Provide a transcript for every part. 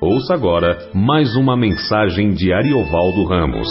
Ouça agora mais uma mensagem de Ariovaldo Ramos.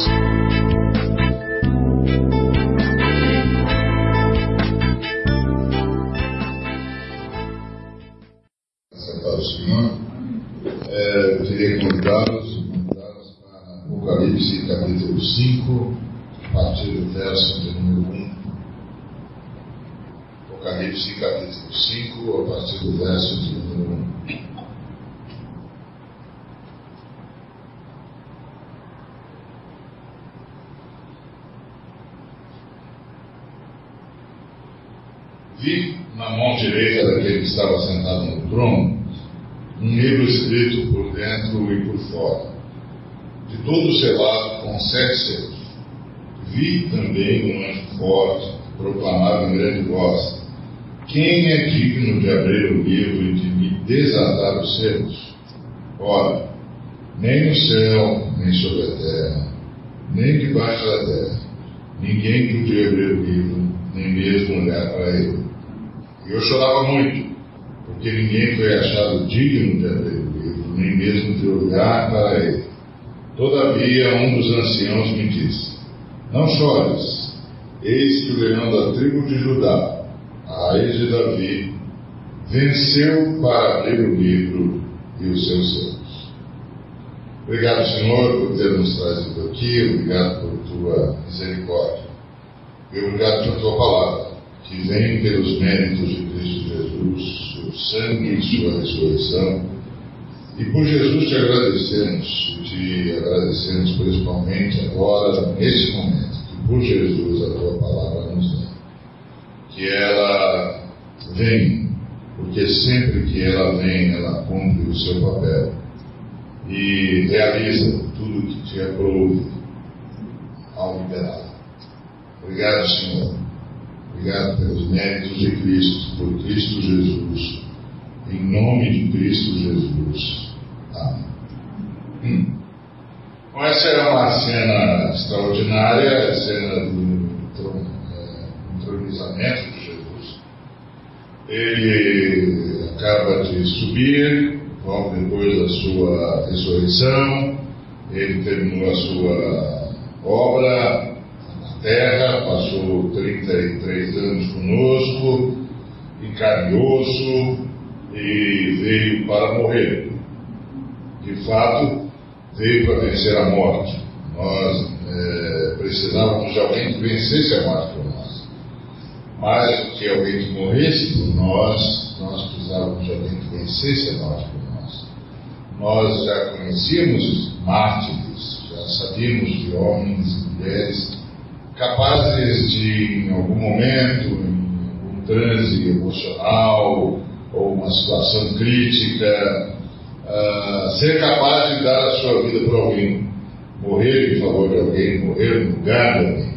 Trono um livro escrito por dentro e por fora, de todo selado com sete selos. Vi também um anjo forte que proclamava em grande voz: Quem é digno de abrir o livro e de me desatar os selos? Ora, nem no céu, nem sobre a terra, nem debaixo da terra, ninguém podia abrir o livro, nem mesmo olhar para ele. E eu chorava muito, porque ninguém foi achado digno de livro, nem mesmo de olhar para ele. Todavia, um dos anciãos me disse: Não chores, eis que o leão da tribo de Judá, a raiz de Davi, venceu para abrir o livro e os seus selos. Obrigado, Senhor, por ter nos trazido aqui, obrigado por tua misericórdia e obrigado por tua palavra que vem pelos méritos de Cristo Jesus, seu sangue e sua ressurreição. E por Jesus te agradecemos, te agradecemos principalmente agora, nesse momento, que por Jesus a tua palavra nos vem. Que ela vem, porque sempre que ela vem, ela cumpre o seu papel e realiza tudo que te aprouve ao liberá-la. Obrigado, Senhor Obrigado pelos méritos de Cristo, por Cristo Jesus. Em nome de Cristo Jesus. Amém. Hum. Bom, essa é uma cena extraordinária, a cena do é, entronizamento de Jesus. Ele acaba de subir, logo depois da sua ressurreição, ele terminou a sua obra, terra, passou 33 anos conosco, em e e veio para morrer. De fato, veio para vencer a morte. Nós é, precisávamos de alguém que vencesse a morte por nós. Mais do que alguém que morresse por nós, nós precisávamos de alguém que vencesse a morte por nós. Nós já conhecíamos mártires, já sabíamos de homens e mulheres capazes de, em algum momento, em algum transe emocional ou uma situação crítica, uh, ser capaz de dar a sua vida para alguém, morrer em favor de alguém, morrer no lugar de alguém.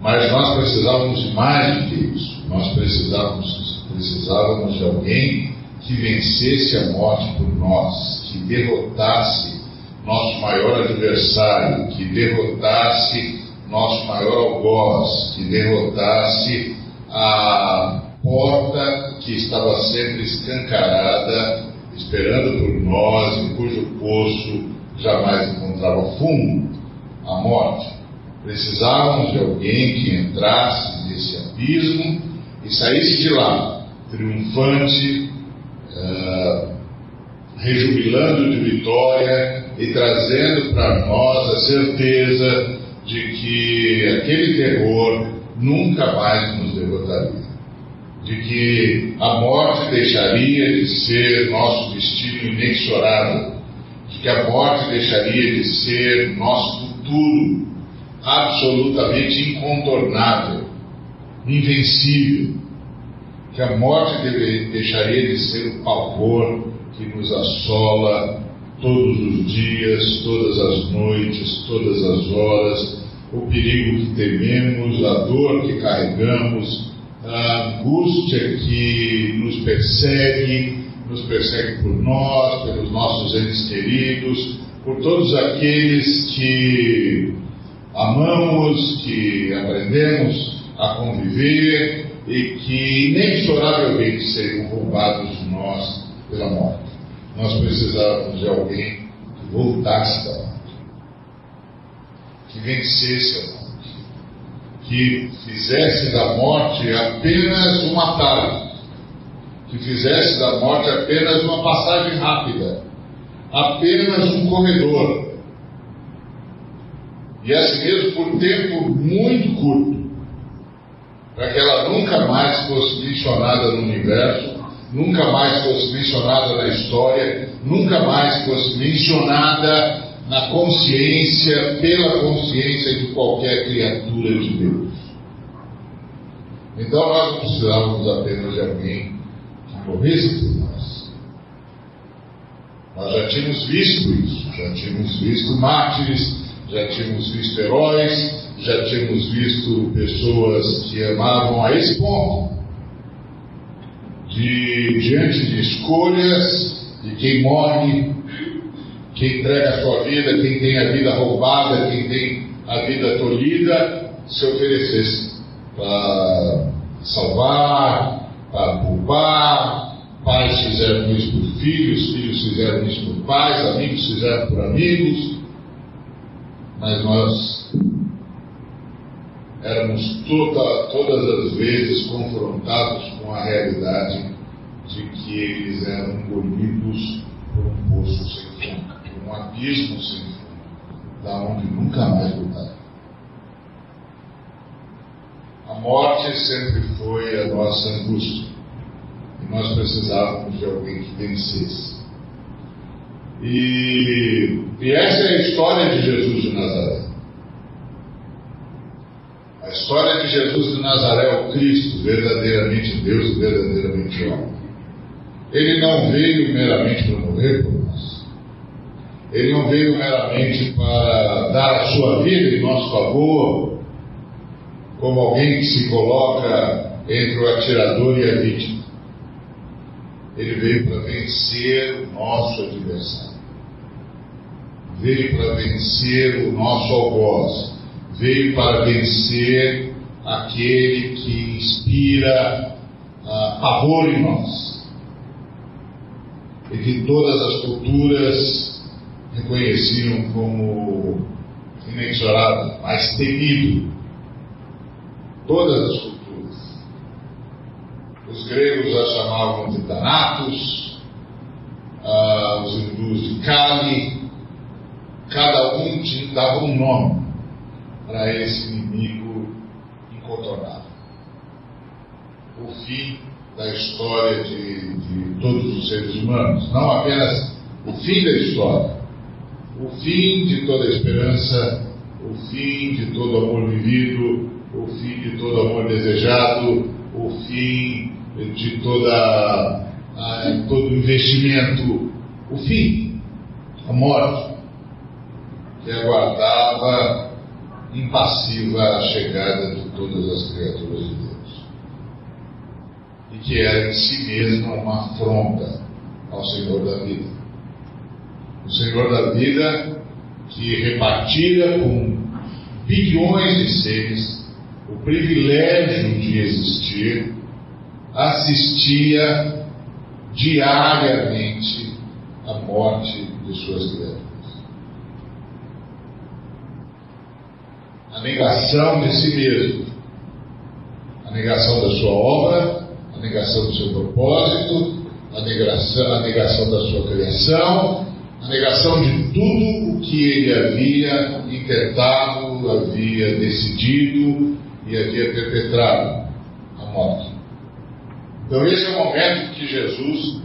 Mas nós precisávamos de mais do que isso. Nós precisávamos, precisávamos de alguém que vencesse a morte por nós, que derrotasse nosso maior adversário, que derrotasse nosso maior algoz, que derrotasse a porta que estava sempre escancarada, esperando por nós, e cujo poço jamais encontrava fundo, a morte. Precisávamos de alguém que entrasse nesse abismo e saísse de lá, triunfante, uh, rejubilando de vitória e trazendo para nós a certeza de que aquele terror nunca mais nos derrotaria, de que a morte deixaria de ser nosso destino inexorável, de que a morte deixaria de ser nosso futuro absolutamente incontornável, invencível, que a morte deve, deixaria de ser o pavor que nos assola todos os dias, todas as noites, todas as horas, o perigo que tememos, a dor que carregamos, a angústia que nos persegue, nos persegue por nós, pelos nossos entes queridos, por todos aqueles que amamos, que aprendemos a conviver e que inexoravelmente seriam roubados de nós pela morte. nós precisávamos de alguém que voltasse da que vencesse que fizesse da morte apenas um atalho, que fizesse da morte apenas uma passagem rápida, apenas um corredor. E assim mesmo por tempo muito curto, para que ela nunca mais fosse mencionada no universo nunca mais fosse mencionada na história, nunca mais fosse mencionada na consciência, pela consciência de qualquer criatura de Deus. Então nós não precisávamos apenas de alguém que morresse por nós. Nós já tínhamos visto isso, já tínhamos visto mártires, já tínhamos visto heróis, já tínhamos visto pessoas que amavam a esse ponto de, diante de escolhas de quem morre, quem entrega a sua vida, quem tem a vida roubada, quem tem a vida tolhida, se oferecesse para salvar, para poupar. Pais fizeram isso por filhos, filhos fizeram isso por pais, amigos fizeram por amigos, mas nós éramos toda, todas as vezes confrontados com a realidade de que eles eram engolidos por um poço sem fundo, um abismo sem fundo, da onde nunca mais voltaram. A morte sempre foi a nossa angústia e nós precisávamos de alguém que vencesse. E, e essa é a história de Jesus de Nazaré. A história de Jesus de Nazaré, o Cristo, verdadeiramente Deus e verdadeiramente homem. Ele não veio meramente para morrer. Ele não veio meramente para dar a sua vida em nosso favor, como alguém que se coloca entre o atirador e a vítima. Ele veio para vencer o nosso adversário. Veio para vencer o nosso algoz. Veio para vencer aquele que inspira uh, pavor em nós e que todas as culturas reconheciam como inexorável, mais temido. Todas as culturas. Os gregos a chamavam de Thanatos, ah, os hindus de Kali, cada um dava um nome para esse inimigo incontornável. O fim da história de, de todos os seres humanos, não apenas o fim da história, o fim de toda esperança, o fim de todo amor vivido, o fim de todo amor desejado, o fim de toda a, todo investimento, o fim, a morte, que aguardava impassiva a chegada de todas as criaturas de Deus que era em si mesma uma afronta ao Senhor da vida. O Senhor da vida que repartia com bilhões de seres o privilégio de existir, assistia diariamente à morte de suas criaturas. A negação de si mesmo, a negação da sua obra a negação do seu propósito, a negação, a negação da sua criação, a negação de tudo o que ele havia intentado, havia decidido e havia perpetrado a morte. Então, esse é o momento que Jesus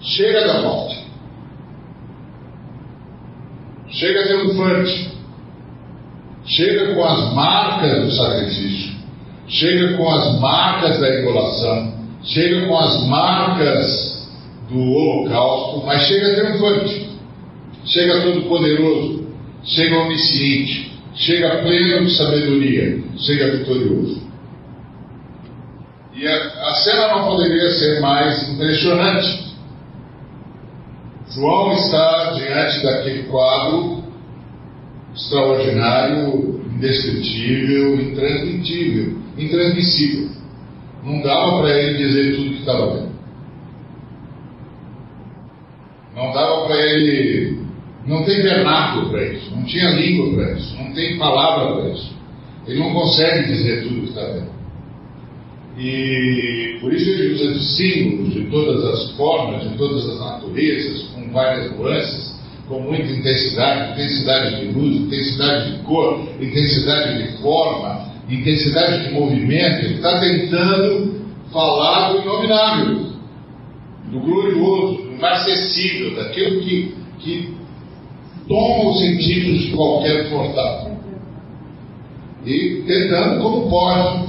chega da morte, chega triunfante, chega com as marcas do sacrifício. Chega com as marcas da imolação, chega com as marcas do holocausto, mas chega triunfante, chega todo poderoso, chega onisciente, chega pleno de sabedoria, chega vitorioso. E a, a cena não poderia ser mais impressionante. João está diante daquele quadro extraordinário, indescritível, intransmitível intransmissível. Não dava para ele dizer tudo que estava vendo. ele não tem vernáculo para isso, não tinha língua para isso, não tem palavra para isso. Ele não consegue dizer tudo que está vendo. E por isso ele usa de símbolos de todas as formas, de todas as naturezas, com várias nuances, com muita intensidade, intensidade de luz, intensidade de cor, intensidade de forma, intensidade de movimento. Ele está tentando falar do inominável, do glorioso, do inacessível, daquilo que, que toma os sentidos de qualquer mortal. E tentando como pode.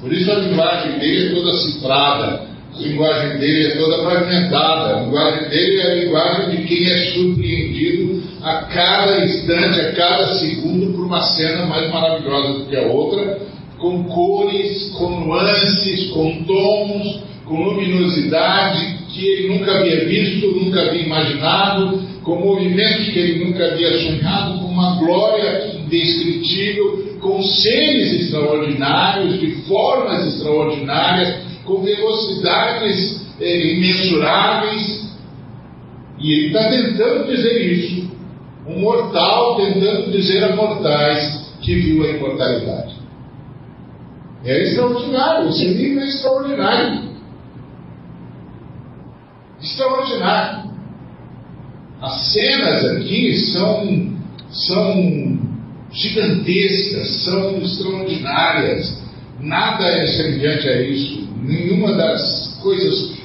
Por isso a linguagem dele é toda cifrada, a linguagem dele é toda fragmentada, a linguagem dele é a linguagem de quem é surpreendido a cada instante, a cada segundo, por uma cena mais maravilhosa do que a outra, com cores, com nuances, com tons, com luminosidade que ele nunca havia visto, nunca havia imaginado, com movimentos que ele nunca havia sonhado, com uma glória indescritível, com seres extraordinários, de formas extraordinárias, com velocidades eh, imensuráveis. E ele está tentando dizer isso. Um mortal tentando dizer a mortais que viu a imortalidade. É extraordinário, esse livro é extraordinário. Extraordinário. As cenas aqui são, são gigantescas, são extraordinárias. Nada é semelhante a isso. Nenhuma das coisas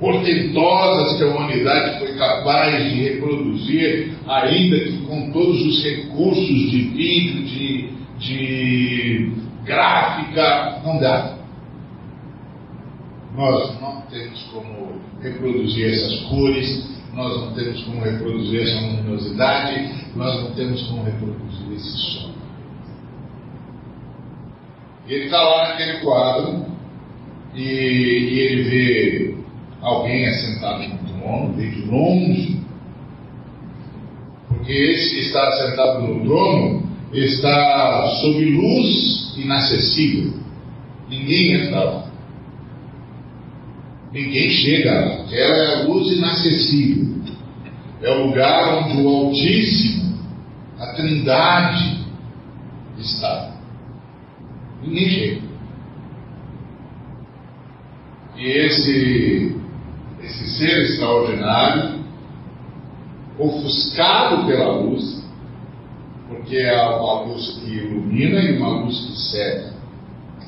portentosas que a humanidade foi capaz de reproduzir, ainda que com todos os recursos de vídeo, de, de gráfica, não dá. Nós não temos como reproduzir essas cores, nós não temos como reproduzir essa luminosidade, nós não temos como reproduzir esse som. Ele está lá naquele quadro e, e, ele vê alguém assentado no trono, vê de longe, porque esse que está sentado no trono está sob luz inacessível. Ninguém entra lá. Ninguém chega lá. Ela é a luz inacessível. É o lugar onde o Altíssimo, a Trindade, está. Ninguém chega. E esse, esse ser extraordinário, ofuscado pela luz, porque é uma luz que ilumina e uma luz que cega,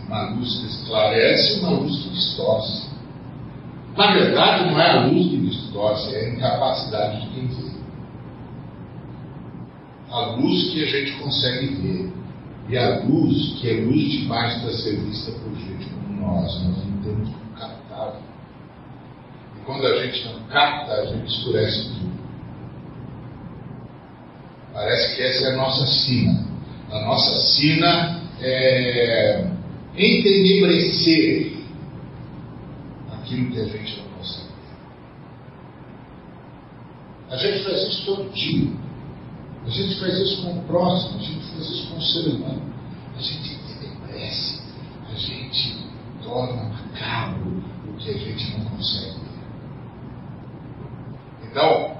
uma luz que esclarece e uma luz que distorce. Na verdade, não é a luz que distorce, é a incapacidade de quem vê. A luz que a gente consegue ver. E a luz que é luz demais para ser vista por gente como nós. Nós não temos como captar. E quando a gente não capta, a gente escurece tudo. Parece que essa é a nossa sina. A nossa sina é entenebrecer aquilo que a gente não consegue ver. A gente faz isso todo dia. A gente faz isso com o próximo, a gente faz isso com o ser humano. A gente entenebrece, a gente torna macabro o que a gente não consegue ver. Então,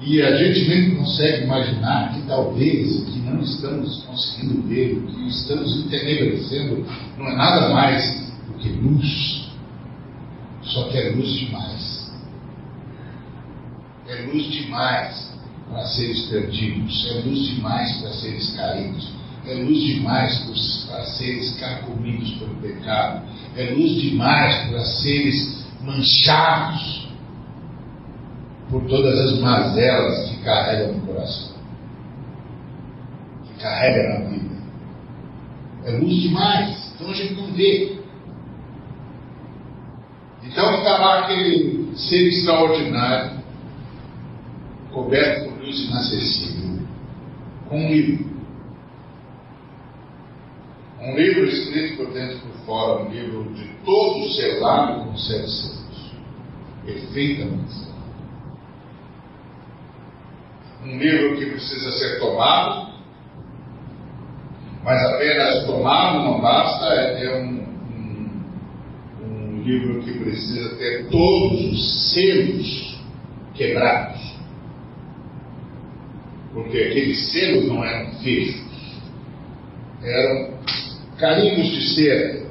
e a gente nem consegue imaginar que talvez o que não estamos conseguindo ver, o que estamos entenebrecendo, não é nada mais do que luz. Só que é luz demais. É luz demais para seres perdidos. É luz demais para seres caídos. É luz demais para seres carcomidos pelo pecado. É luz demais para seres manchados por todas as mazelas que carregam no coração, que carrega na vida. É luz demais, então a gente não vê. Então está lá aquele ser extraordinário, coberto por luz inacessível, com um livro. Um livro escrito por dentro e por fora, um livro de todo selado com sete selos, perfeitamente. Um livro que precisa ser tomado, mas apenas tomado não basta, é um livro que precisa ter todos os selos quebrados. porque aqueles selos não eram feitos, eram carimbos de cera,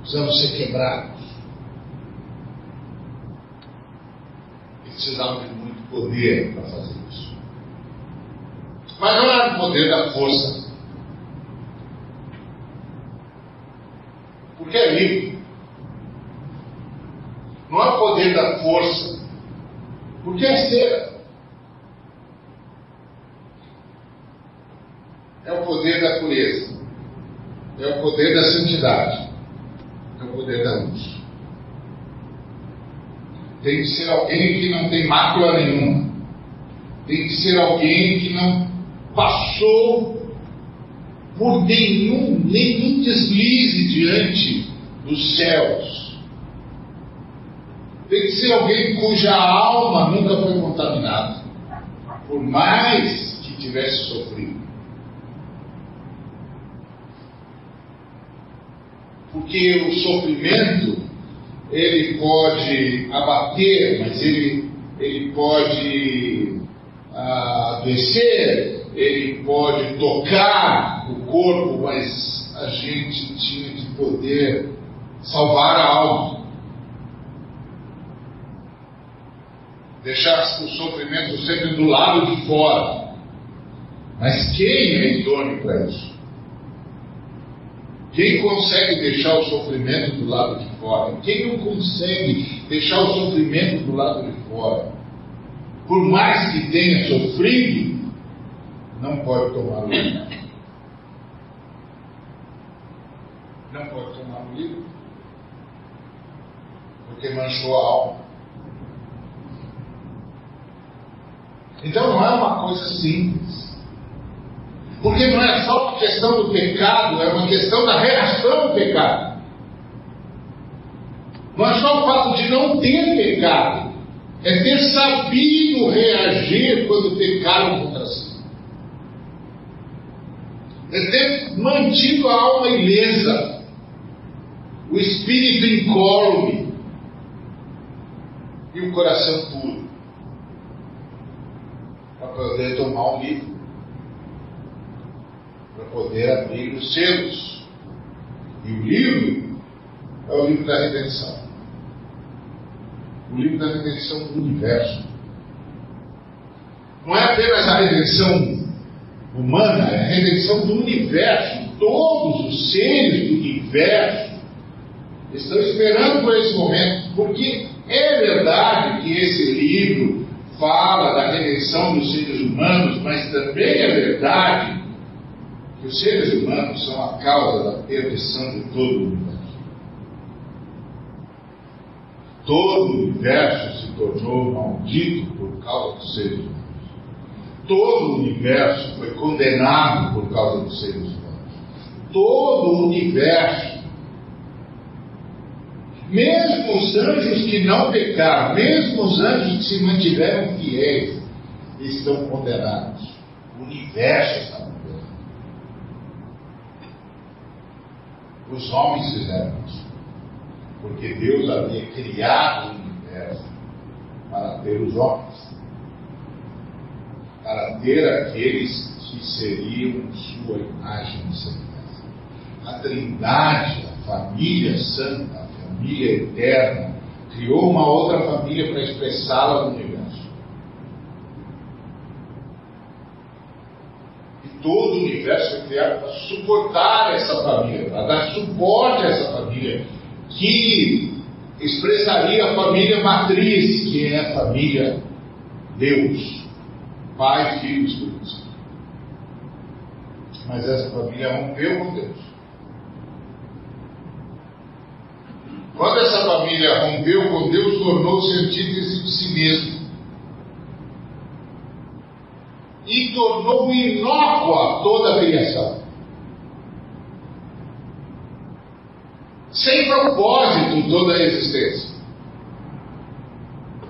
precisavam ser quebrados. E precisavam de muito poder para fazer isso. Mas não era o poder da força. Porque é livre. Não é o poder da força. Porque é cera. É o poder da pureza. É o poder da santidade. É o poder da luz. Tem que ser alguém que não tem mácula nenhuma. Tem que ser alguém que não passou por nenhum, nenhum deslize diante dos céus. Tem que ser alguém cuja alma nunca foi contaminada, por mais que tivesse sofrido. Porque o sofrimento, ele pode abater, mas ele, ele pode ah, adoecer, ele pode tocar o corpo, mas a gente tinha que poder salvar a alma. Deixar o sofrimento sempre do lado de fora. Mas quem é idôneo para isso? Quem consegue deixar o sofrimento do lado de fora? Quem não consegue deixar o sofrimento do lado de fora? Por mais que tenha sofrido, não pode tomar o livro. Não pode tomar o livro, porque manchou a alma. Então não é uma coisa simples. Porque não é só uma questão do pecado, é uma questão da reação ao pecado. Não é só o fato de não ter pecado, é ter sabido reagir quando pecaram contra si. É ter mantido a alma ilesa, o espírito incólume e o coração puro, poder tomar um livro para poder abrir os selos. E o livro é o livro da redenção. O livro da redenção do universo. Não é apenas a redenção humana, é a redenção do universo. Todos os seres do universo estão esperando por esse momento, porque é verdade que esse livro fala da redenção dos seres humanos, mas também é verdade que os seres humanos são a causa da perdição de todo o universo. Todo o universo se tornou maldito por causa dos seres humanos. Todo o universo foi condenado por causa dos seres humanos. Todo o universo, mesmo os anjos que não pecaram, mesmo os anjos que se mantiveram fiéis, estão condenados. O universo está Os homens fizeram isso. Porque Deus havia criado o universo para ter os homens. Para ter aqueles que seriam sua imagem e semelhança. A Trindade, a família santa, família eterna, criou uma outra família para expressá-la no universo. todo o universo foi criado para suportar essa família, para dar suporte a essa família, que expressaria a família matriz, que é a família Deus, Pai, Filho e Espírito. Mas essa família rompeu com Deus. Quando essa família rompeu com Deus, tornou-se antítese de si mesmo. e tornou inócua toda a criação. Sem propósito toda a existência.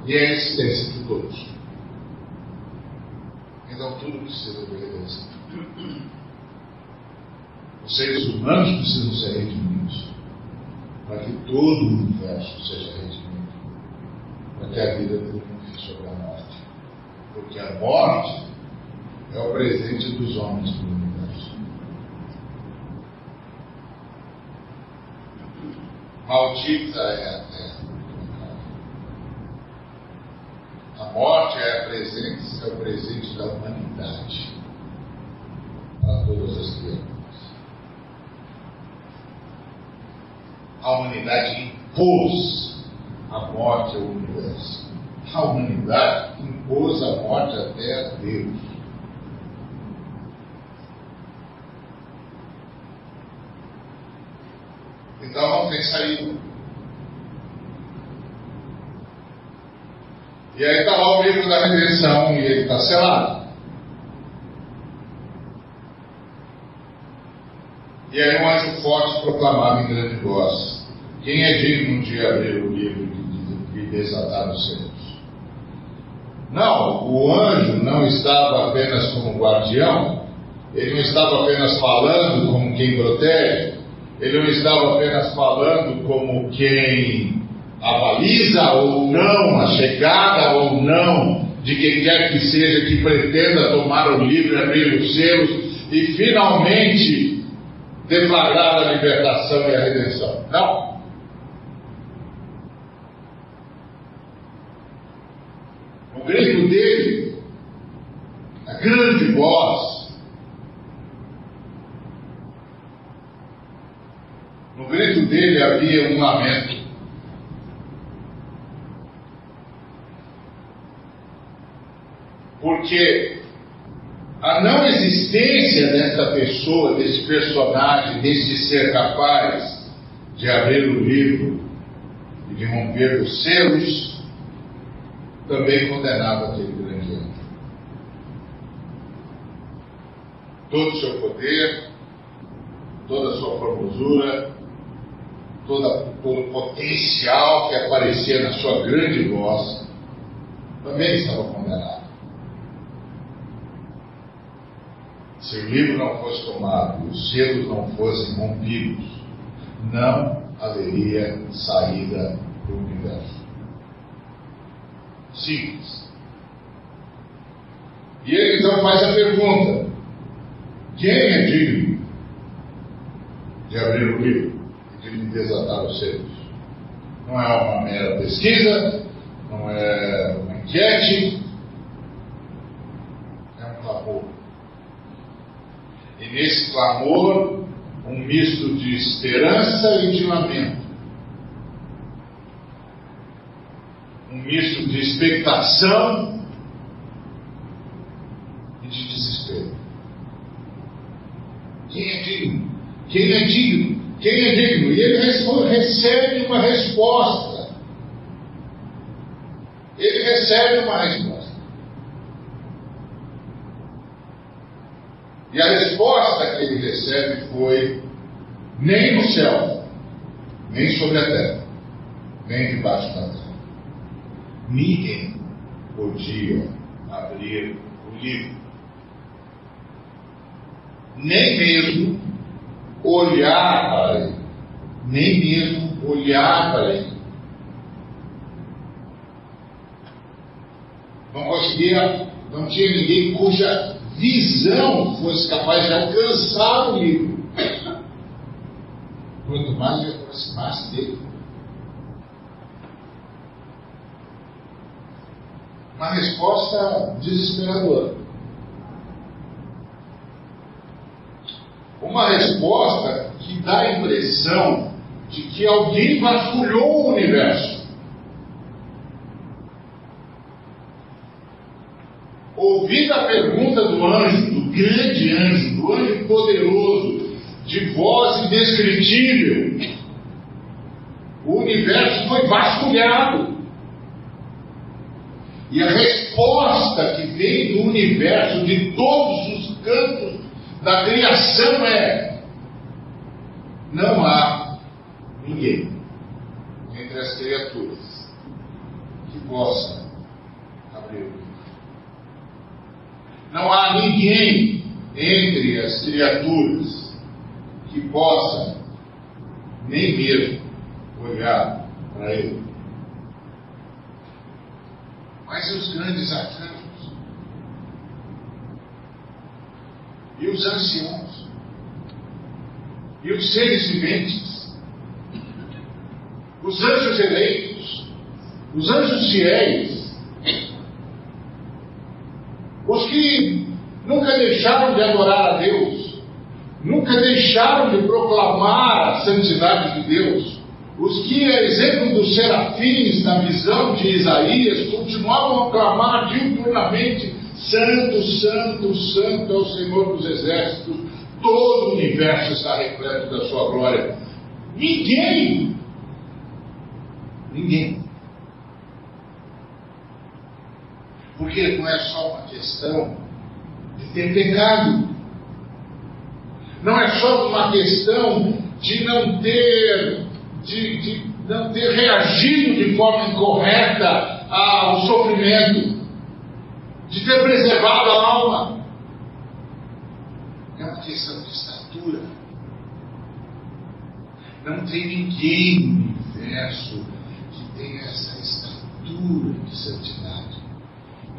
E é a existência de todos. Então tudo precisa de redenção. Os seres humanos precisam ser redimidos para que todo o universo seja redimido, para que a vida triunfe sobre a morte. Porque a morte é o presente dos homens para o universo. Maldita é a terra. A morte é, a presente, é o presente da humanidade para todas as criaturas. A humanidade impôs a morte ao universo. A humanidade impôs a morte até a Deus. Então não tem saída. E aí está lá o livro da redenção e ele está selado. E aí um anjo forte proclamava em grande voz: Quem é digno de abrir o livro e desatar os selos? Não, o anjo não estava apenas como guardião, ele não estava apenas falando como quem protege, ele não estava apenas falando como quem avaliza ou não a chegada ou não de quem quer que seja que pretenda tomar o livro e abrir os selos e finalmente deflagrar a libertação e a redenção. Não. O grito dele, a grande voz, no grito dele havia um lamento. Porque a não existência dessa pessoa, desse personagem, desse ser capaz de abrir o livro e de romper os selos, também condenava aquele grande anjo. Todo o seu poder, toda a sua formosura, toda, todo o potencial que aparecia na sua grande voz, também estava condenado. Se o livro não fosse tomado e os selos não fossem rompidos, não haveria saída do universo. Simples. E ele então faz a pergunta: quem é digno de abrir o livro e de desatar os selos? Não é uma mera pesquisa, não é uma enquete, é um clamor. E nesse clamor, um misto de esperança e de lamento. Um misto de expectação e de desespero. Quem é digno? Quem é digno? Quem é digno? E ele recebe uma resposta. Ele recebe uma resposta. E a resposta que ele recebe foi: nem no céu, nem sobre a terra, nem debaixo da terra. Ninguém podia abrir o livro. Nem mesmo olhar para ele. Nem mesmo olhar para ele. Não conseguia, não tinha ninguém cuja visão fosse capaz de alcançar o livro. Quanto mais ele aproximasse dele. Uma resposta desesperadora. Uma resposta que dá a impressão de que alguém vasculhou o universo. Ouvida a pergunta do anjo, do grande anjo, do anjo poderoso, de voz indescritível, o universo foi vasculhado. E a resposta que vem do universo, de todos os cantos da criação é: não há ninguém entre as criaturas que possa abrir o. Não há ninguém entre as criaturas que possa nem mesmo olhar para ele. Mas os grandes arcanjos, e os anciãos, e os seres viventes, os anjos eleitos, os anjos fiéis, os que nunca deixaram de adorar a Deus, nunca deixaram de proclamar a santidade de Deus, os que, a exemplo dos serafins na visão de Isaías, continuavam a clamar diuturnamente: Santo, Santo, Santo é o Senhor dos Exércitos, todo o universo está repleto da sua glória. Ninguém, ninguém. Porque não é só uma questão de ter pecado, não é só uma questão de não ter de, de não ter reagido de forma incorreta ao sofrimento, de ter preservado a alma. É uma questão de estatura. Não tem ninguém no universo que tenha essa estatura de santidade,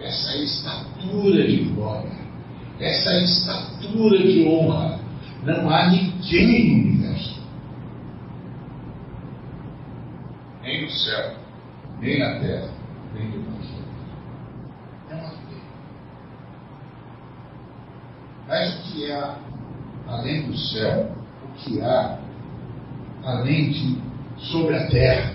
essa estatura de glória, essa estatura de honra. Não há ninguém no universo. nem no céu, nem na terra, nem debaixo da. É uma vida. Mas o que há além do céu, o que há além de sobre a terra,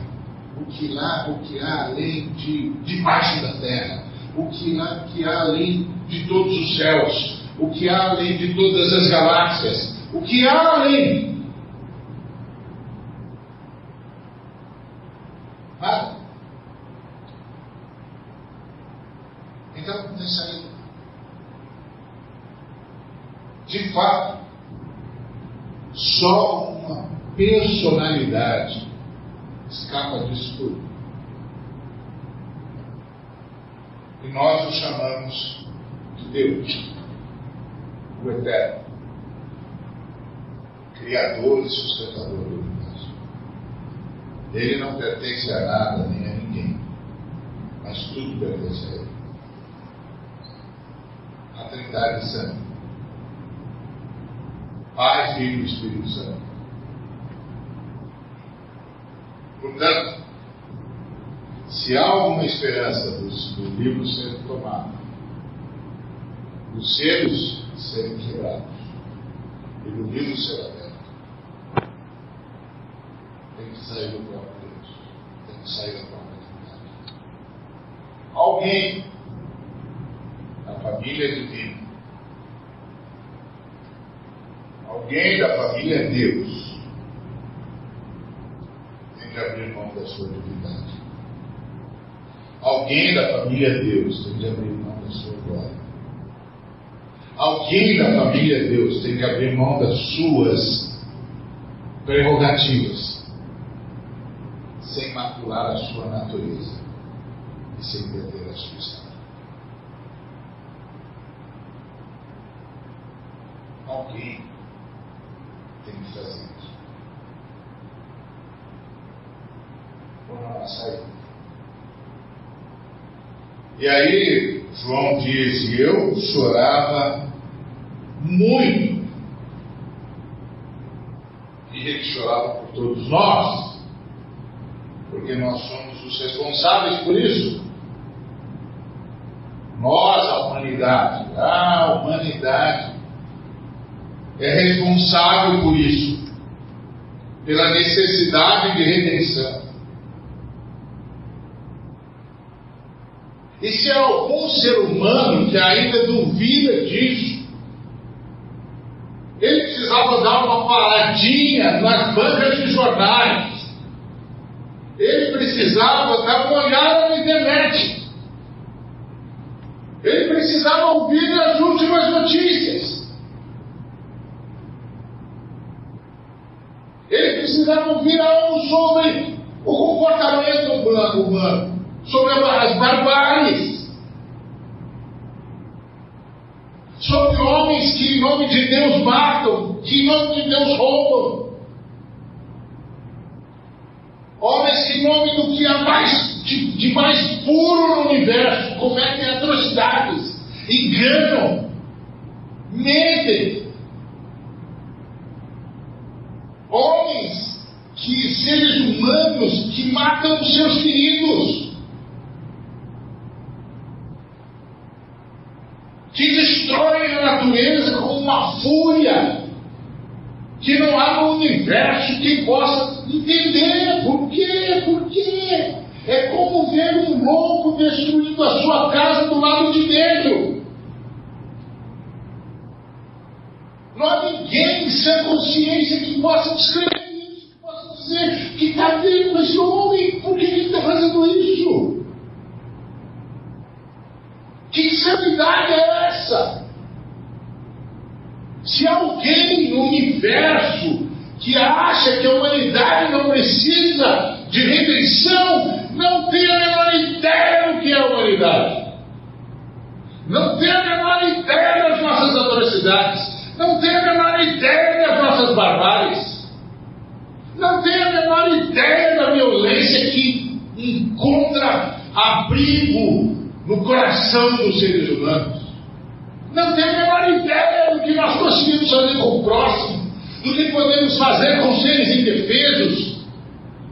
o que lá, o que há além de debaixo da terra, o que o que há além de todos os céus, o que há além de todas as galáxias, o que há além De fato, só uma personalidade escapa disso tudo. Nós o chamamos de Deus, o Eterno, Criador e sustentador do universo. Ele não pertence a nada nem a ninguém, mas tudo pertence a Ele. A Trindade Santa Pai, Filho e Espírito Santo. Portanto, se há alguma esperança dos, do livro ser tomado, dos selos serem quebrados e do livro ser aberto, tem que sair do próprio Deus, tem que sair da própria divindade. Alguém da família divina alguém da família Deus tem que abrir mão da sua divindade. Alguém da família Deus tem que abrir mão da sua glória. Alguém da família Deus tem que abrir mão das suas prerrogativas, sem macular a sua natureza e sem perder a sua história. Alguém tem que fazer isso. Vamos sair. E aí, João diz: e eu chorava muito. E ele chorava por todos nós, porque nós somos os responsáveis por isso. Nós, a humanidade, a humanidade é responsável por isso, pela necessidade de redenção. E se há algum ser humano que ainda duvida disso, ele precisava dar uma paradinha nas bancas de jornais. Ele precisava dar uma olhada na internet. Ele precisava ouvir as últimas notícias. Eles precisavam ouvir algo sobre o comportamento humano, sobre as barbáries, sobre homens que em nome de Deus matam, que em nome de Deus roubam, homens que em nome do que há mais, de, de mais puro no universo cometem atrocidades, enganam, mentem. Homens que seres humanos que matam os seus queridos. Destroem a natureza com uma fúria que não há no universo quem possa entender por quê, por quê. É como ver um louco destruindo a sua casa do lado de dentro. Não há ninguém sem consciência que possa descrever isso, que possa dizer que está vendo esse homem, por que ele está fazendo isso? Que insanidade é essa? Se alguém no universo que acha que a humanidade não precisa de redenção, não tem a menor ideia do que é a humanidade. Não tem a menor ideia das nossas atrocidades. Não tem a menor ideia das nossas barbáries. Não tem a menor ideia da violência que encontra abrigo no coração dos seres humanos. Não tem a menor ideia que nós conseguimos fazer com o próximo, do que podemos fazer com seres indefesos.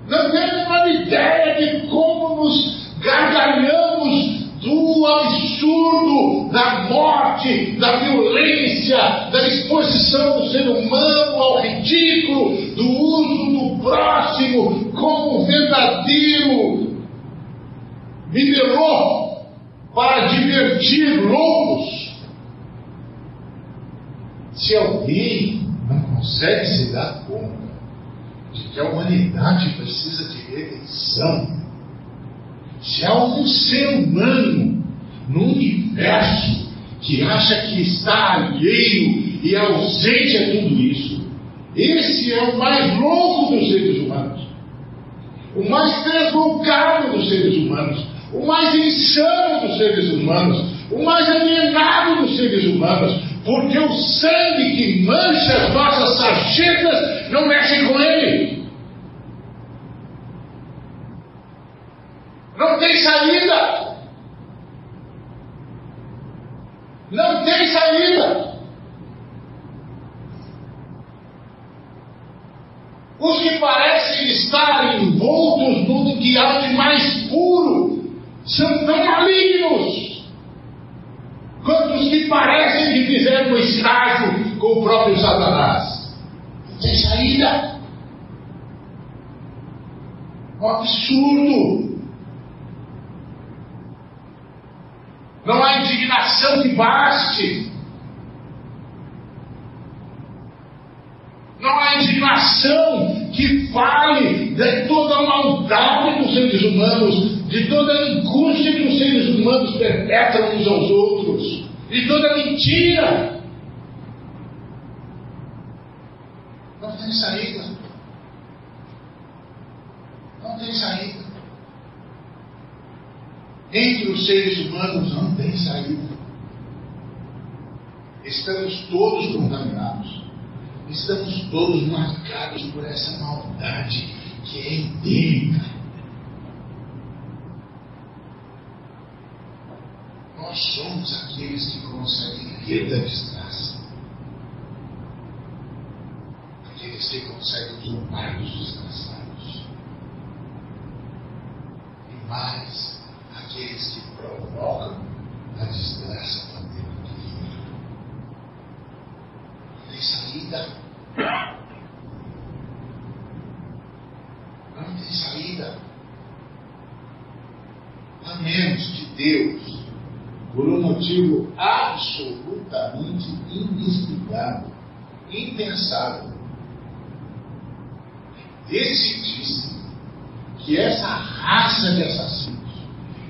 Não tem a menor ideia de como nos gargalhamos do absurdo da morte, da violência, da exposição do ser humano ao ridículo, do uso do próximo como verdadeiro bibelô para divertir loucos. Se alguém não consegue se dar conta de que a humanidade precisa de redenção, se há um ser humano no universo que acha que está alheio e ausente a tudo isso, esse é o mais louco dos seres humanos, o mais deslocado dos seres humanos, o mais insano dos seres humanos, o mais alienado dos seres humanos, porque o sangue que mancha as nossas sarjetas não mexe com ele. Não tem saída. Não tem saída. Os que parecem estar envoltos no que há de mais puro são tão malignos quanto os que parecem que fizeram um estágio com o próprio Satanás. Tem saída. Um absurdo. Não há indignação que baste. Não há indignação que fale de toda a maldade seres humanos, de toda a angústia que os seres humanos perpetram uns aos outros, de toda a mentira. Não tem saída. Não tem saída. Entre os seres humanos não tem saída. Estamos todos contaminados. Estamos todos marcados por essa maldade que é endêmica. Nós somos aqueles que conseguem rir da desgraça. Aqueles que conseguem zombar dos desgraçados. E mais, aqueles que provocam a desgraça também tem saída. Não tem saída. A menos que Deus, por um motivo absolutamente inexplicável, impensável, decidisse que essa raça de assassinos,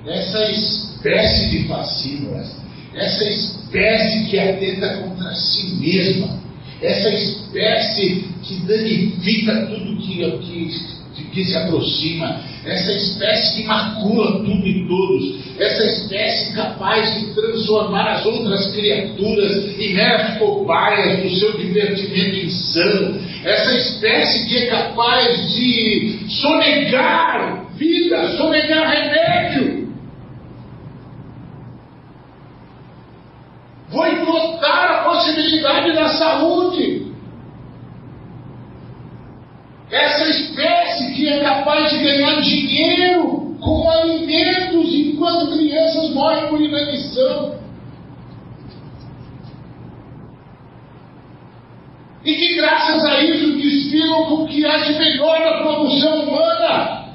essa espécie de fascínoras, essa espécie que atenta contra si mesma, essa espécie que danifica tudo que, que, que se aproxima, essa espécie que macula tudo e todos, essa espécie capaz de transformar as outras criaturas em meras cobaias do seu divertimento insano, essa espécie que é capaz de sonegar vida, sonegar remédio. Boicotar a possibilidade possibilidade da saúde. Essa espécie que é capaz de ganhar dinheiro com alimentos enquanto crianças morrem por inanição. E que graças a isso desfilam com o que há de melhor na produção humana.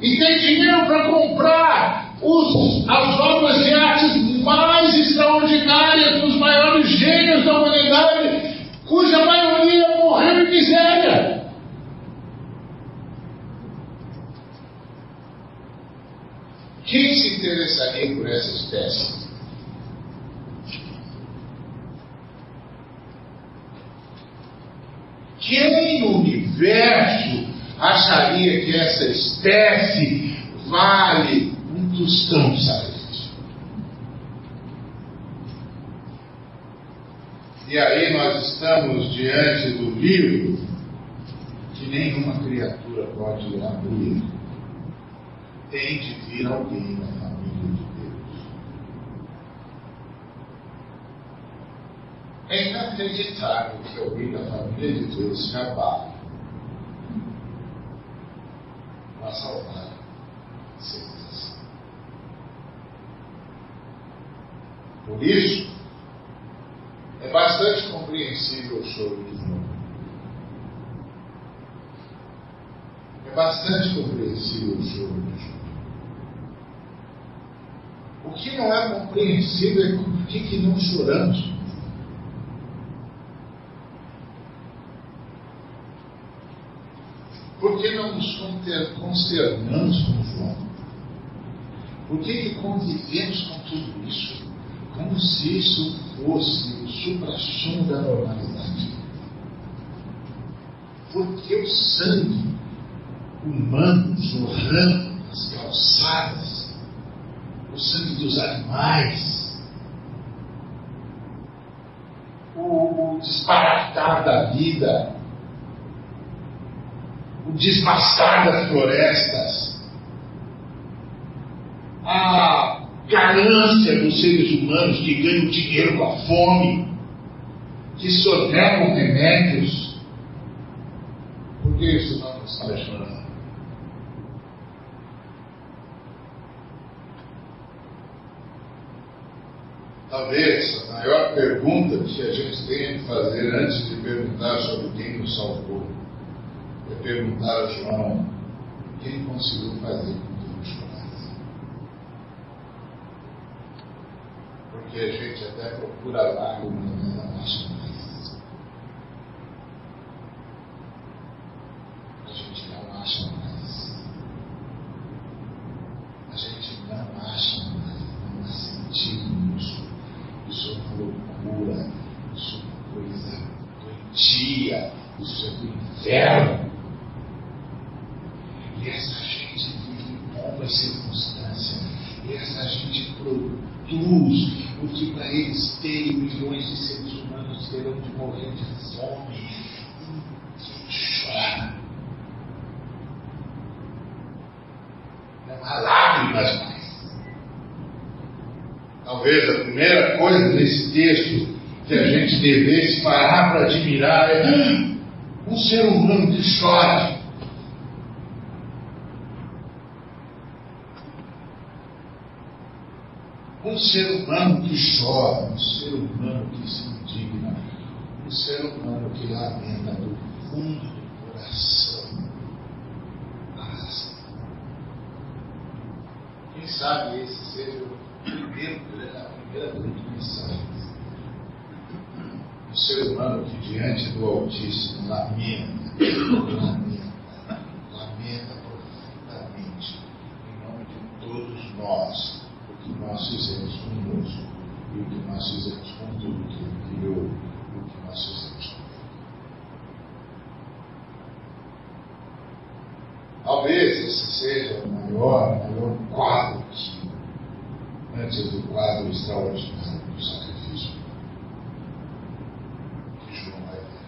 E tem dinheiro para comprar os, as obras de artes mais extraordinárias dos maiores gênios da humanidade, cuja maioria morreu em miséria. Quem se interessaria por essa espécie? Quem no universo acharia que essa espécie vale um tostão de E aí nós estamos diante do livro que nenhuma criatura pode abrir. Tem de vir alguém da família de Deus. É inacreditável que alguém da família de Deus se abale para salvar a civilização. Por isso, é bastante compreensível o choro. É bastante compreensível o choro. O que não é compreensível é por que, que não choramos. Por que não nos consternamos com João? Por que, que convivemos com tudo isso? Como se isso fosse o supra-sumo da normalidade. Porque o sangue humano jorrando nas calçadas, o sangue dos animais, o, o disparatar da vida, o desmascar das florestas, a ganância dos seres humanos que ganham dinheiro com a fome, que sonegam remédios. Por que isso não nos faz chorar? Talvez a maior pergunta que a gente tenha que fazer antes de perguntar sobre quem nos salvou é perguntar a João quem conseguiu fazer que a gente até procura lágrimas, mas não acha mais. A gente não acha mais. A gente não acha mais, não há sentido nisso. Isso é uma loucura, isso é uma coisa doentia, isso é do inferno. E essa gente vive em boas circunstâncias, e essa gente produz o que para eles terem milhões de seres humanos terão de morrer de fome. E chora. Não há lágrimas mais. Talvez a primeira coisa nesse texto que a gente devesse parar para admirar é ah, um ser humano que chora. um ser humano que chora, um ser humano que se indigna, um ser humano que lamenta do fundo do coração. Mas, quem sabe esse seja o primeiro, a primeira grande mensagem. Um ser humano que diante do Altíssimo lamenta, lamenta profundamente, em nome de todos nós que nós fizemos conosco e o que nós fizemos com tudo que Ele criou e o que nós fizemos com Ele. Talvez esse o maior, maior quadro antes do quadro extraordinário do sacrifício, que João vai ver.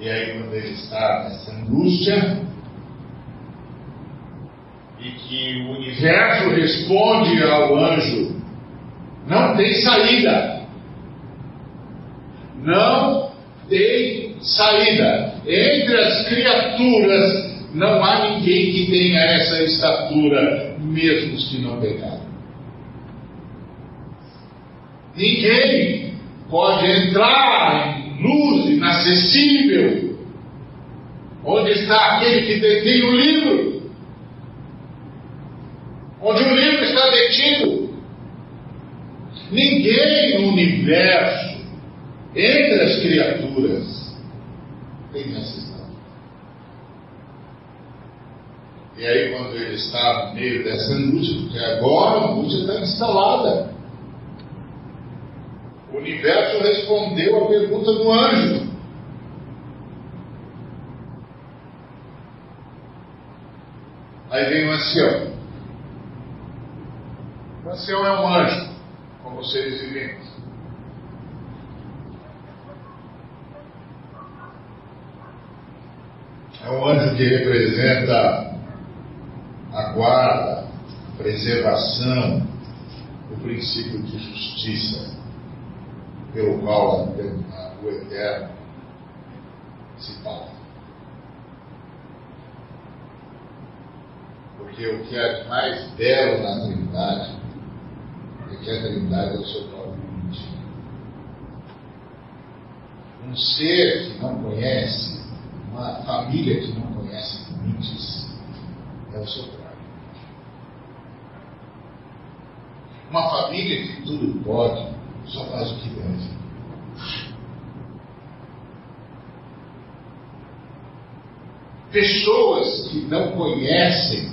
E aí, quando ele está nessa angústia, e que o universo responde ao anjo Não tem saída. Não tem saída. Entre as criaturas não há ninguém que tenha essa estatura, mesmo se não pecar. Ninguém pode entrar em luz inacessível, onde está aquele que detém o livro, onde o livro está detido. Ninguém no universo, entre as criaturas, tem necessidade. E aí, quando ele está no meio dessa angústia, porque agora a angústia está instalada. O universo respondeu a pergunta do anjo. Aí vem o ancião. O ancião é um anjo, como seres viventes. É um anjo que representa a guarda, a preservação, o princípio de justiça, pelo qual o Eterno se pauta. Porque o que é mais belo na Trindade é que a Trindade é o seu próprio limite. Um ser que não conhece, uma família que não conhece limites, é o seu próprio. Uma família que tudo pode, só faz o que deve. Pessoas que não conhecem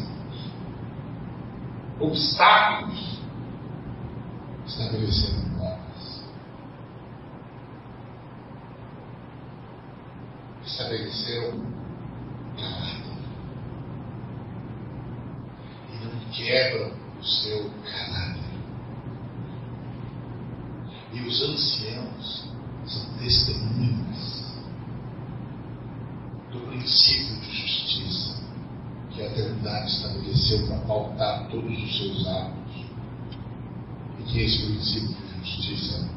obstáculos estabelecendo normas. Estabeleceram caráter. E não quebram o seu caráter. E os anciãos são testemunhas do princípio de justiça que a eternidade estabeleceu para pautar todos os seus atos. E que esse princípio de justiça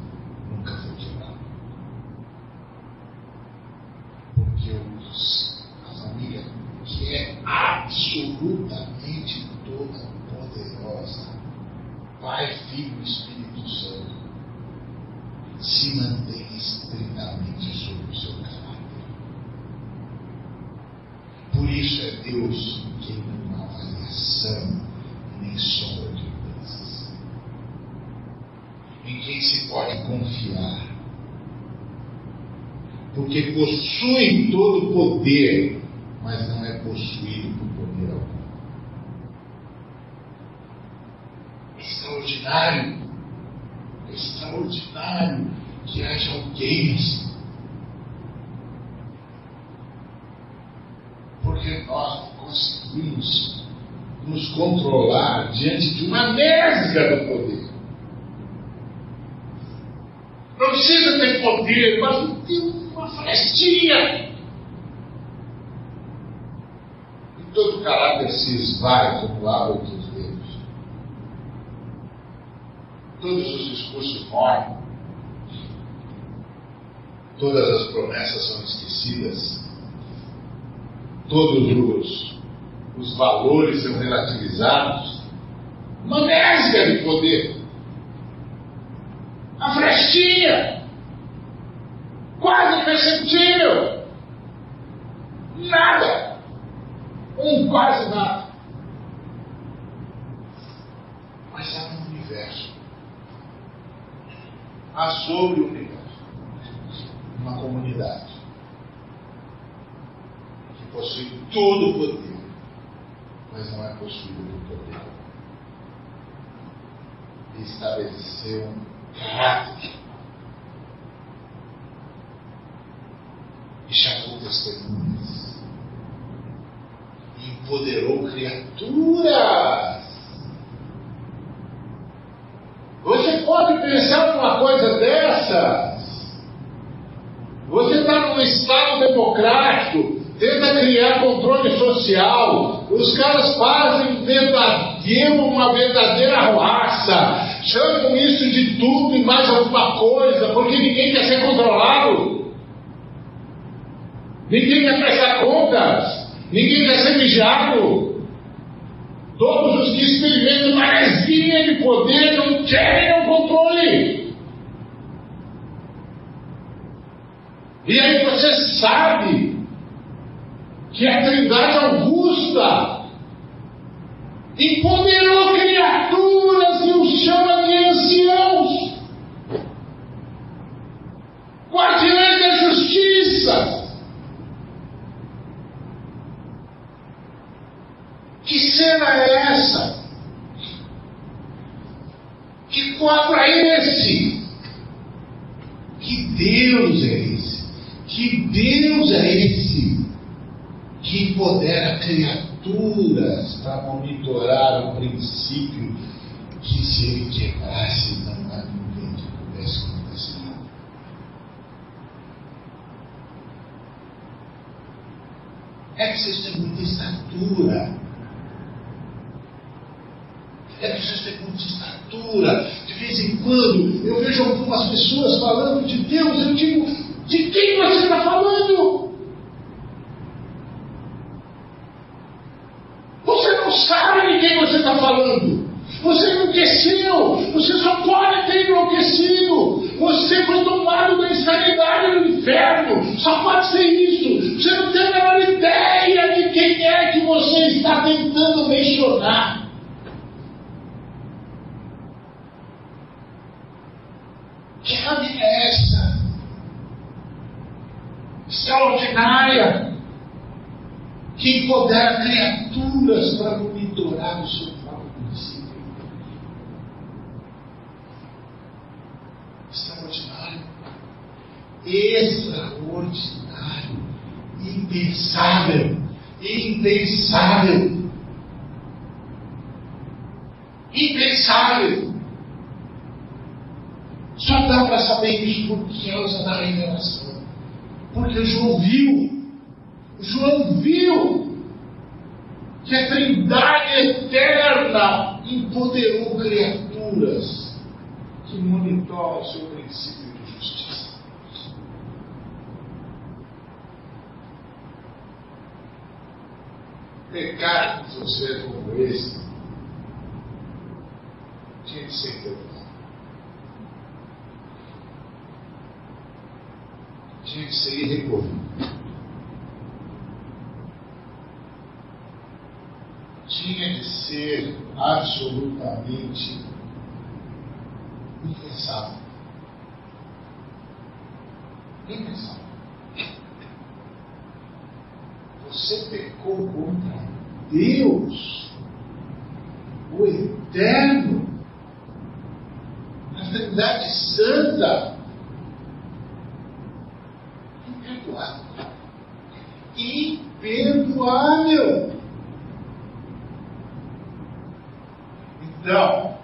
nunca foi quebrado. Porque os, a família, que é absolutamente toda poderosa, Pai, Filho e Espírito Santo, se mantém estritamente sobre o seu caráter. Por isso é Deus quem não há variação nem sombra de mudanças. Em quem se pode confiar. Porque possui todo o poder, mas não é possuído por poder algum. Extraordinário extraordinário que haja alguém assim. Porque nós não conseguimos nos controlar diante de uma nesga do poder. Não precisa ter poder, mas tem uma frestinha. E todo caráter se esvai como água dos dedos todos os discursos morrem, todas as promessas são esquecidas, todos os, os valores são relativizados. Uma de poder. A frestinha. Quase imperceptível. Nada. Um quase nada. Mas há um universo há sobre o universo uma comunidade que possui todo o poder, mas não é possuída por poder. E estabeleceu um caráter e chamou testemunhas empoderou criaturas você pode pensar numa coisa dessas? Você está num Estado democrático, tenta criar controle social, os caras fazem verdadeiro, uma verdadeira raça, chamam isso de tudo e mais alguma coisa, porque ninguém quer ser controlado. Ninguém quer prestar contas. Ninguém quer ser vigiado. Todos os que experimentam maresia de poder não querem o controle. E aí você sabe que a Trindade Augusta empoderou criaturas e os chama de anciãos, guardiães da justiça. Que cena é essa? Que quadro é esse? Que Deus é esse? Que Deus é esse que empodera criaturas para monitorar o princípio que se ele quebrasse não há ninguém que pudesse acontecer nada. É preciso ter muita estatura é preciso ter muita estatura. De vez em quando eu vejo algumas pessoas falando de Deus, eu digo, de quem você está falando? Você não sabe de quem você está falando. Você enlouqueceu. Você só pode ter enlouquecido. Você foi tomado da insanidade do inferno. Só pode ser isso. Você não tem a menor ideia de quem é que você está tentando mencionar. Que família é essa? Extraordinária. Que empodera criaturas para monitorar o seu próprio princípio. Extraordinário. Extraordinário. Impensável. Impensável. Impensável. Só dá para saber isso por causa da revelação. Porque João viu, João viu que a Trindade eterna empoderou criaturas que monitoram o seu princípio de justiça. Pecados ou ser como esse tinha que ser perdoado. Tinha que ser irrecorrível. Tinha de ser absolutamente impensável. Impensável. Você pecou contra Deus, o Eterno, a Trindade Santa. Imperdoável. Então,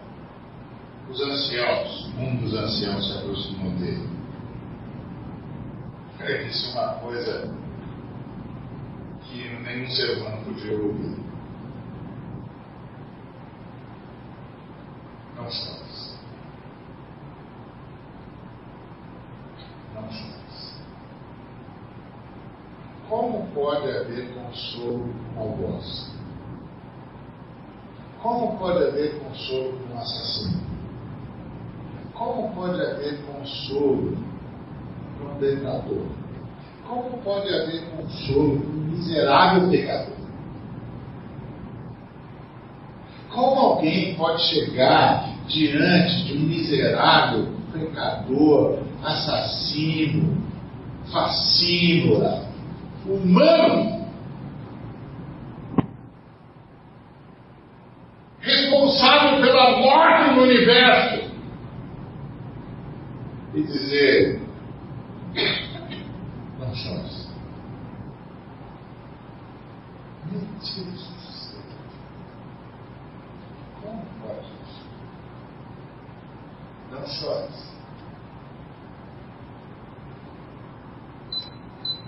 os anciãos, um dos anciãos se aproximou dele. Ele disse uma coisa que nenhum ser humano podia ouvir. Não chores. Não chores. Como pode haver consolo com algoz? Como pode haver consolo com um assassino? Como pode haver consolo com um pecador? Como pode haver consolo com um miserável pecador? Como alguém pode chegar diante de um miserável pecador, assassino, fascínora, humano responsável pela morte no universo e dizer não chores. Meu Deus do céu. Como pode? Não.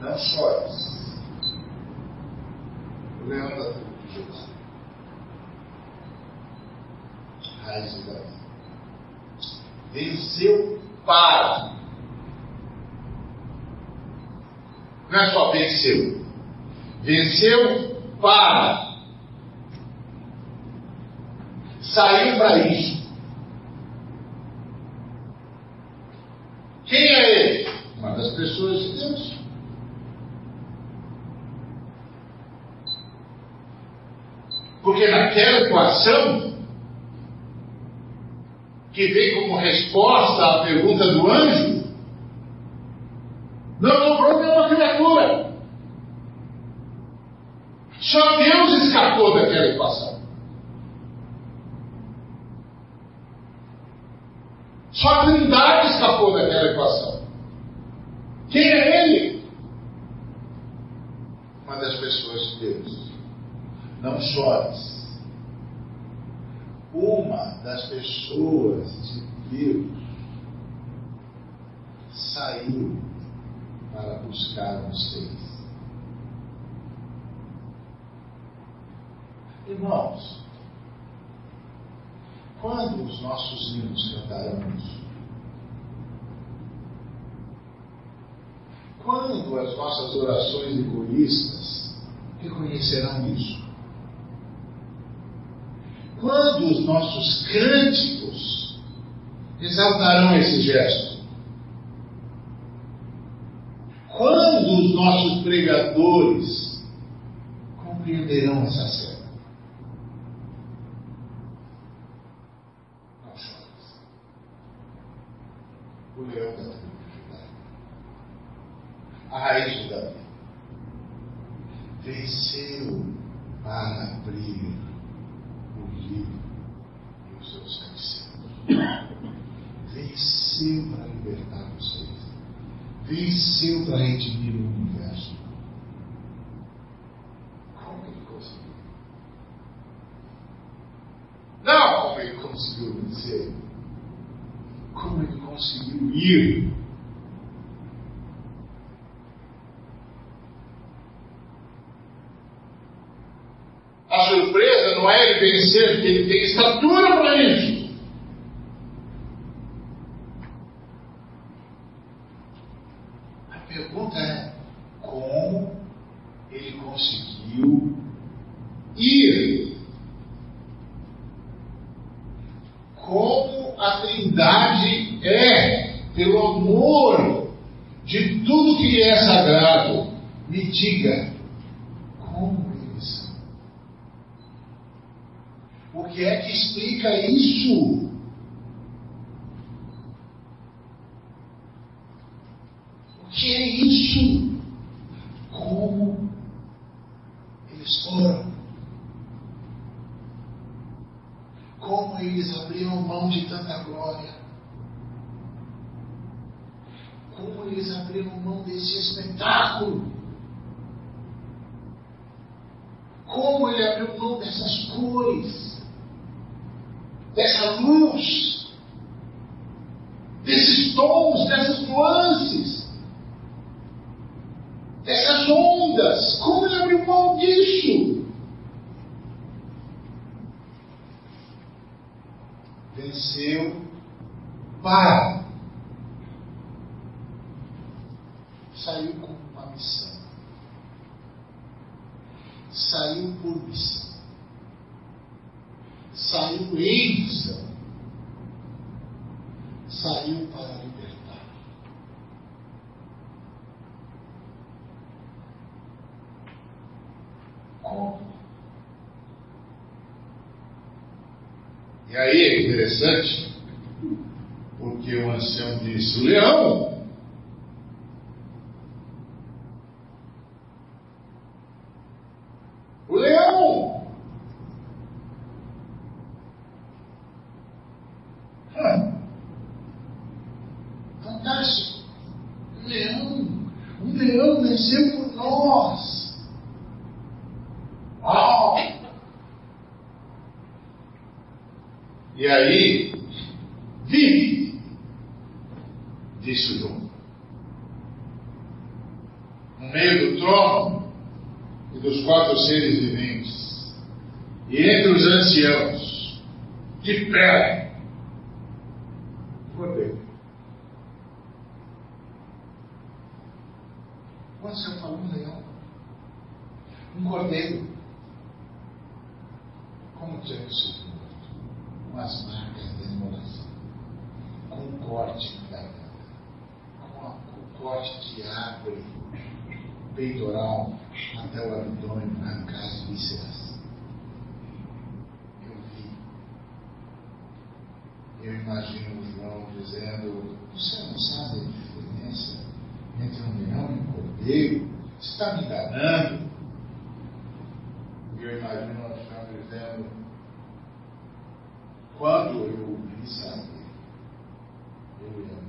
Não chores. O leão da tribo de Judá. Raiz de Davi. Venceu para. Não é só venceu. Venceu para. Saiu para isso. Quem é ele? Uma das pessoas de Deus. Porque naquela equação, que vem como resposta à pergunta do anjo, não sobrou nenhuma criatura. Só Deus escapou daquela equação. Só a Trindade escapou daquela equação. Quem é Ele? Uma das pessoas de Deus. Não chores. Uma das pessoas de Deus saiu para buscar vocês. Irmãos, quando os nossos hinos cantarão isso? Quando as nossas orações egoístas reconhecerão isso? Quando os nossos cânticos exaltarão esse gesto? Quando os nossos pregadores compreenderão essa cena? Não chores. O leão da tribo A raiz de Davi venceu para abrir o livro e os seus venceu. Venceu para libertar vocês. Venceu para redimir o universo. Como ele conseguiu? Não como ele conseguiu vencer. Como ele conseguiu ir. A surpresa não vencer, porque ele tem para isso. A pergunta é: como ele conseguiu ir? Como a Trindade é, pelo amor de tudo que é sagrado, me diga como eles são. O que é que explica isso? O que é isso? Como eles foram? Como eles abriram mão de tanta glória? Como eles abriram mão desse espetáculo? Como ele abriu mão dessas cores, dessa luz, desses tons, dessas nuances, dessas ondas? Como ele abriu mão disso? Venceu para. Saiu com uma missão saiu. Saiu em missão. Saiu para libertar. Como? E aí é interessante, porque o ancião disse: o leão O leão. Hum. Fantástico. Um leão. Um leão venceu por nós. Uau! E aí, vive, disse o João. No meio do trono, e dos quatro seres viventes, e entre os anciãos, de pé, cordeiro. Quando o Senhor falou um leão, um cordeiro, como tinha que ser com as marcas da imolação, com o corte da garganta, com, o corte que abre o peitoral até o abdômen arrancar as vísceras. Eu vi. Eu imagino o João dizendo: Você não sabe a diferença entre um leão e um cordeiro? Você está me enganando? Eu imagino o João dizendo: Quando eu vi saber, eu ia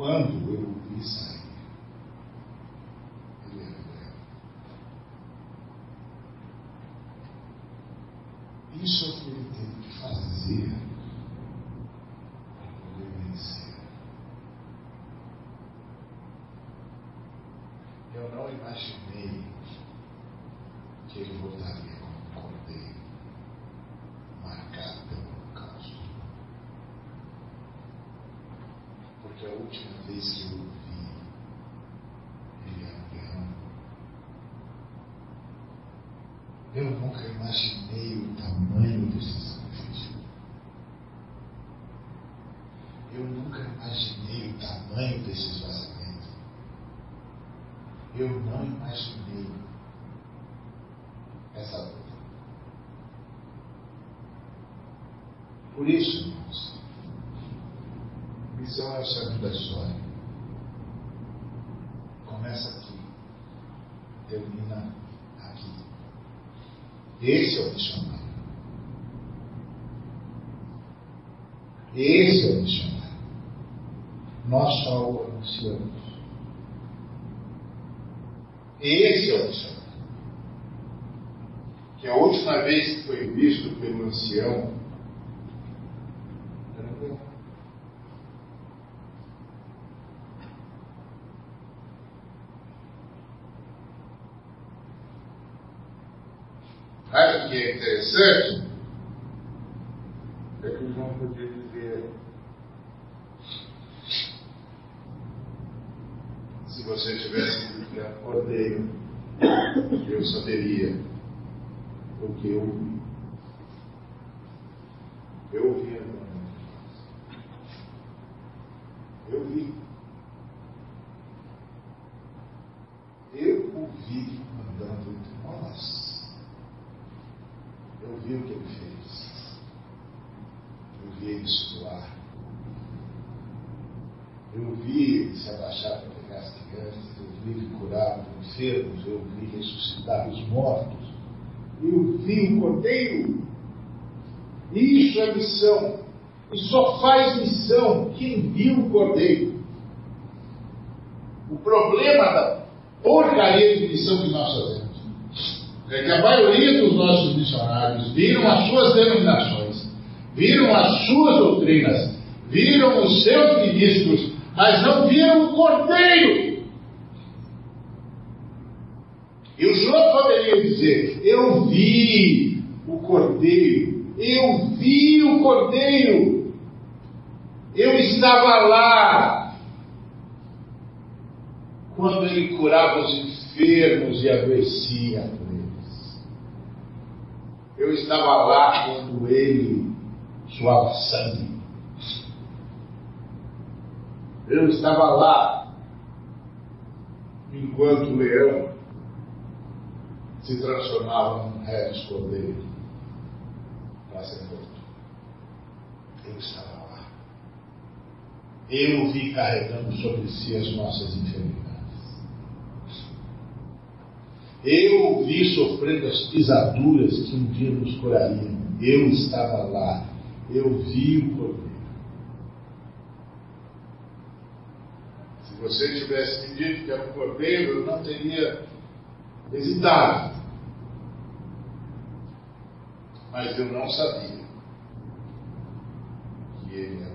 quando eu o vi sair, ele era breve. Isso é o que ele teve que fazer para poder vencer. Eu não imaginei que ele voltaria como um cordeiro, marcado pelo holocausto. Porque a última vez que eu o vi, ele era um leão. Eu nunca imaginei o tamanho desse sacrifício. Eu nunca imaginei o tamanho desse esvaziamento. Eu não imaginei essa luta. Por isso, irmãos, missão é o centro da história. Começa aqui, termina aqui. Esse é o missionário. Esse é o missionário. Nós só o anunciamos. Esse é o missionário. Que a última vez que foi visto pelo ancião era um leão. Sabe o que é interessante? É que o João podia dizer: se você tivesse dito que cordeiro, eu saberia o que eu ouvi. Eu ouvi a Eu vi. Eu o vi andando entre nós. Eu vi o que ele fez. Eu vi ele suar. Eu vi ele se abaixar para pegar as crianças. Eu vi ele curar os enfermos. Eu vi ressuscitar os mortos. Eu vi o cordeiro. Isso é missão. E só faz missão quem viu o cordeiro. O problema da porcaria de missão que nós fazemos é que a maioria dos nossos missionários viram as suas denominações, viram as suas doutrinas, viram os seus ministros, mas não viram o cordeiro. E o Senhor poderia dizer: Eu vi o cordeiro, eu vi o cordeiro. Eu estava lá quando ele curava os enfermos e adoecia. Eu estava lá quando ele suava sangue. Eu estava lá enquanto o leão se transformava num reto cordeiro para ser morto. Eu estava lá. Eu vi carregando sobre si as nossas enfermidades. Eu vi sofrendo as pisaduras que um dia nos curariam. Eu estava lá. Eu vi o cordeiro. Se você tivesse me dito que era um cordeiro, eu não teria hesitado. Mas eu não sabia que ele era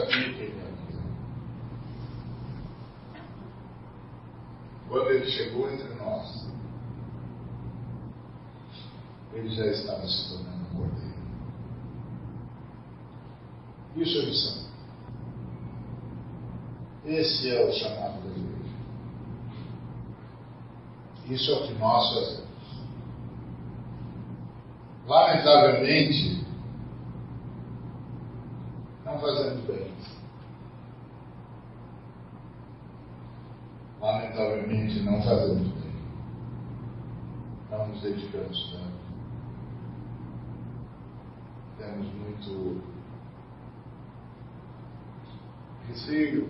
sabia quem era. Quando ele chegou entre nós, ele já estava se tornando um cordeiro. Isso é missão. Esse é o chamado da igreja. Isso é o que nós fazemos. Lamentavelmente, não fazemos bem. Lamentavelmente, não fazemos bem. Não nos dedicamos tanto. Temos muito receio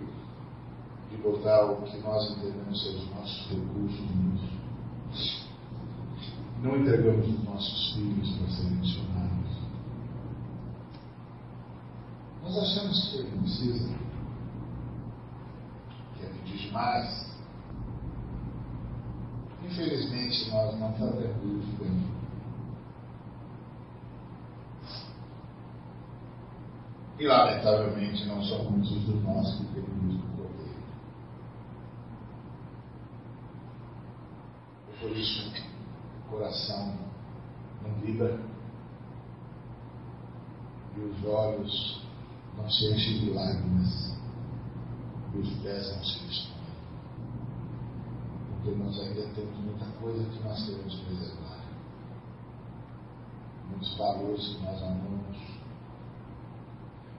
de botar o que nós entendemos ser os nossos recursos nisso. Não entregamos os nossos filhos para serem missionários. Nós achamos que ele precisa, que é pedir demais. Infelizmente, nós não fazemos isso bem. E, lamentavelmente, não são muitos dos nós que temos o poder. E por isso, o coração não vibra e os olhos não se enchem de lágrimas e os pés não se destroem. Porque nós ainda temos muita coisa que nós queremos preservar. Muitos valores que nós amamos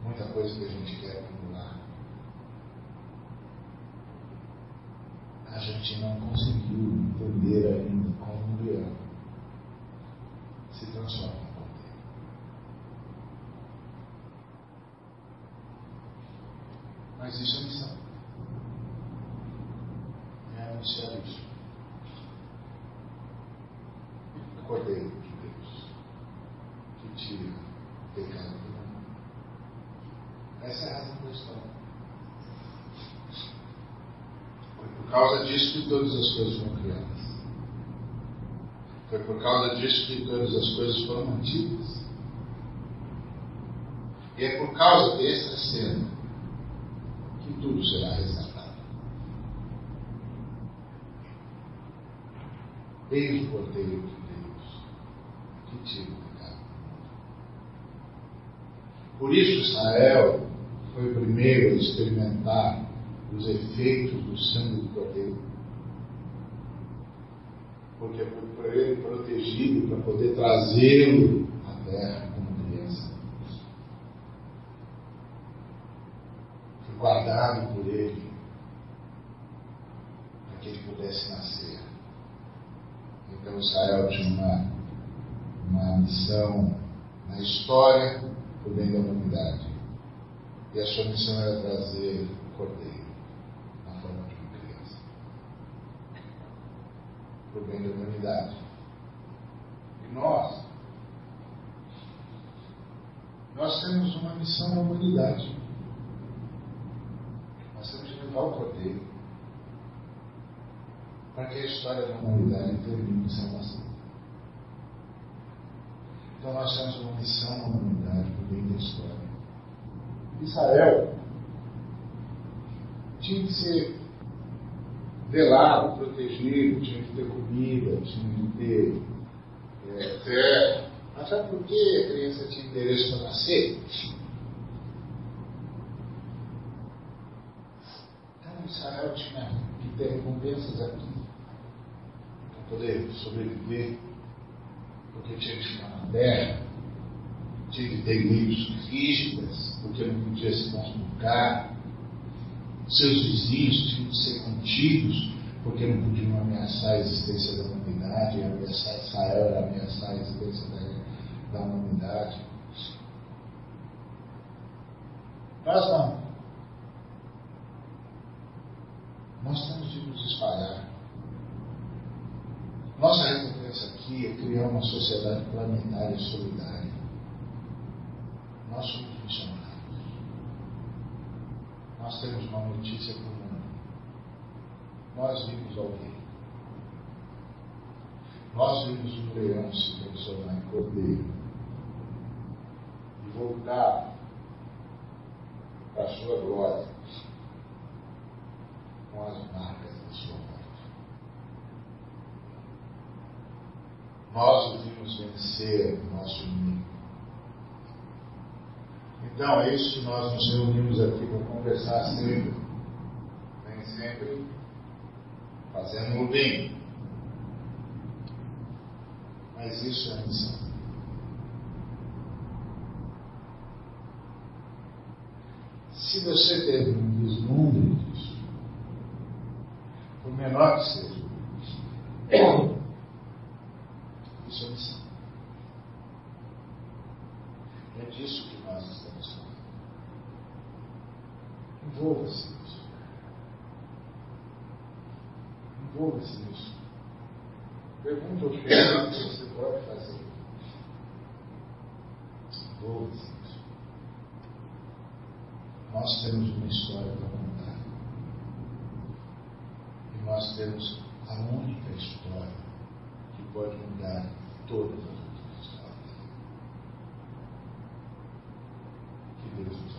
muita coisa que a gente quer acumular. A gente não conseguiu entender ainda como um leão se transforma em cordeiro. Mas isso é missão. É anunciar isso. Cordeiro de Deus que tira o pecado do mundo. Essa é a razão da história. Foi por causa disso que todas as coisas foram criadas. Foi por causa disso que todas as coisas foram mantidas. E é por causa dessa cena que tudo será resgatado. Eis o cordeiro de Deus que tira o pecado. Por isso Israel foi o primeiro a experimentar os efeitos do sangue do cordeiro. Porque foi por ele protegido para poder trazê-lo à terra como criança. Foi guardado por ele para que ele pudesse nascer. Então Israel tinha uma, uma missão na história por bem da humanidade. E a sua missão era trazer o cordeiro na forma de uma criança. Por bem da humanidade. E nós, nós temos uma missão na humanidade. Nós temos que levar o cordeiro para que a história da humanidade termine em salvação. Então nós temos uma missão na humanidade por bem da história. Israel tinha que ser velado, protegido, tinha que ter comida, tinha que ter é, terra. Mas sabe por que a criança tinha interesse para nascer? Então Israel tinha que ter recompensas aqui para poder sobreviver, porque tinha que ficar na terra, tinha que ter leis rígidas, porque não podia se consultar. Seus vizinhos tinham que ser contidos, porque não podiam ameaçar a existência da humanidade, ameaçar Israel era ameaçar a existência da, da humanidade. Nós não. Nós temos de nos espalhar. Nossa recompensa aqui é criar uma sociedade planetária solidária. Nós somos missionários. Nós temos uma notícia para o mundo. Nós vimos alguém. Nós vimos um leão se transformar em cordeiro e voltar para a sua glória com as marcas da sua morte. Nós o vimos vencer o nosso inimigo. Então é isso que nós nos reunimos aqui para conversar sempre. Nem sempre fazendo o bem. Mas isso é missão. Se você teve um vislumbre disso, por menor que seja, é disso que nós estamos falando. Envolva-se nisso. Envolva-se nisso. Pergunta o que você pode fazer. Envolva-se nisso. Nós temos uma história para contar. E nós temos a única história que pode mudar todas as. Que Deus nos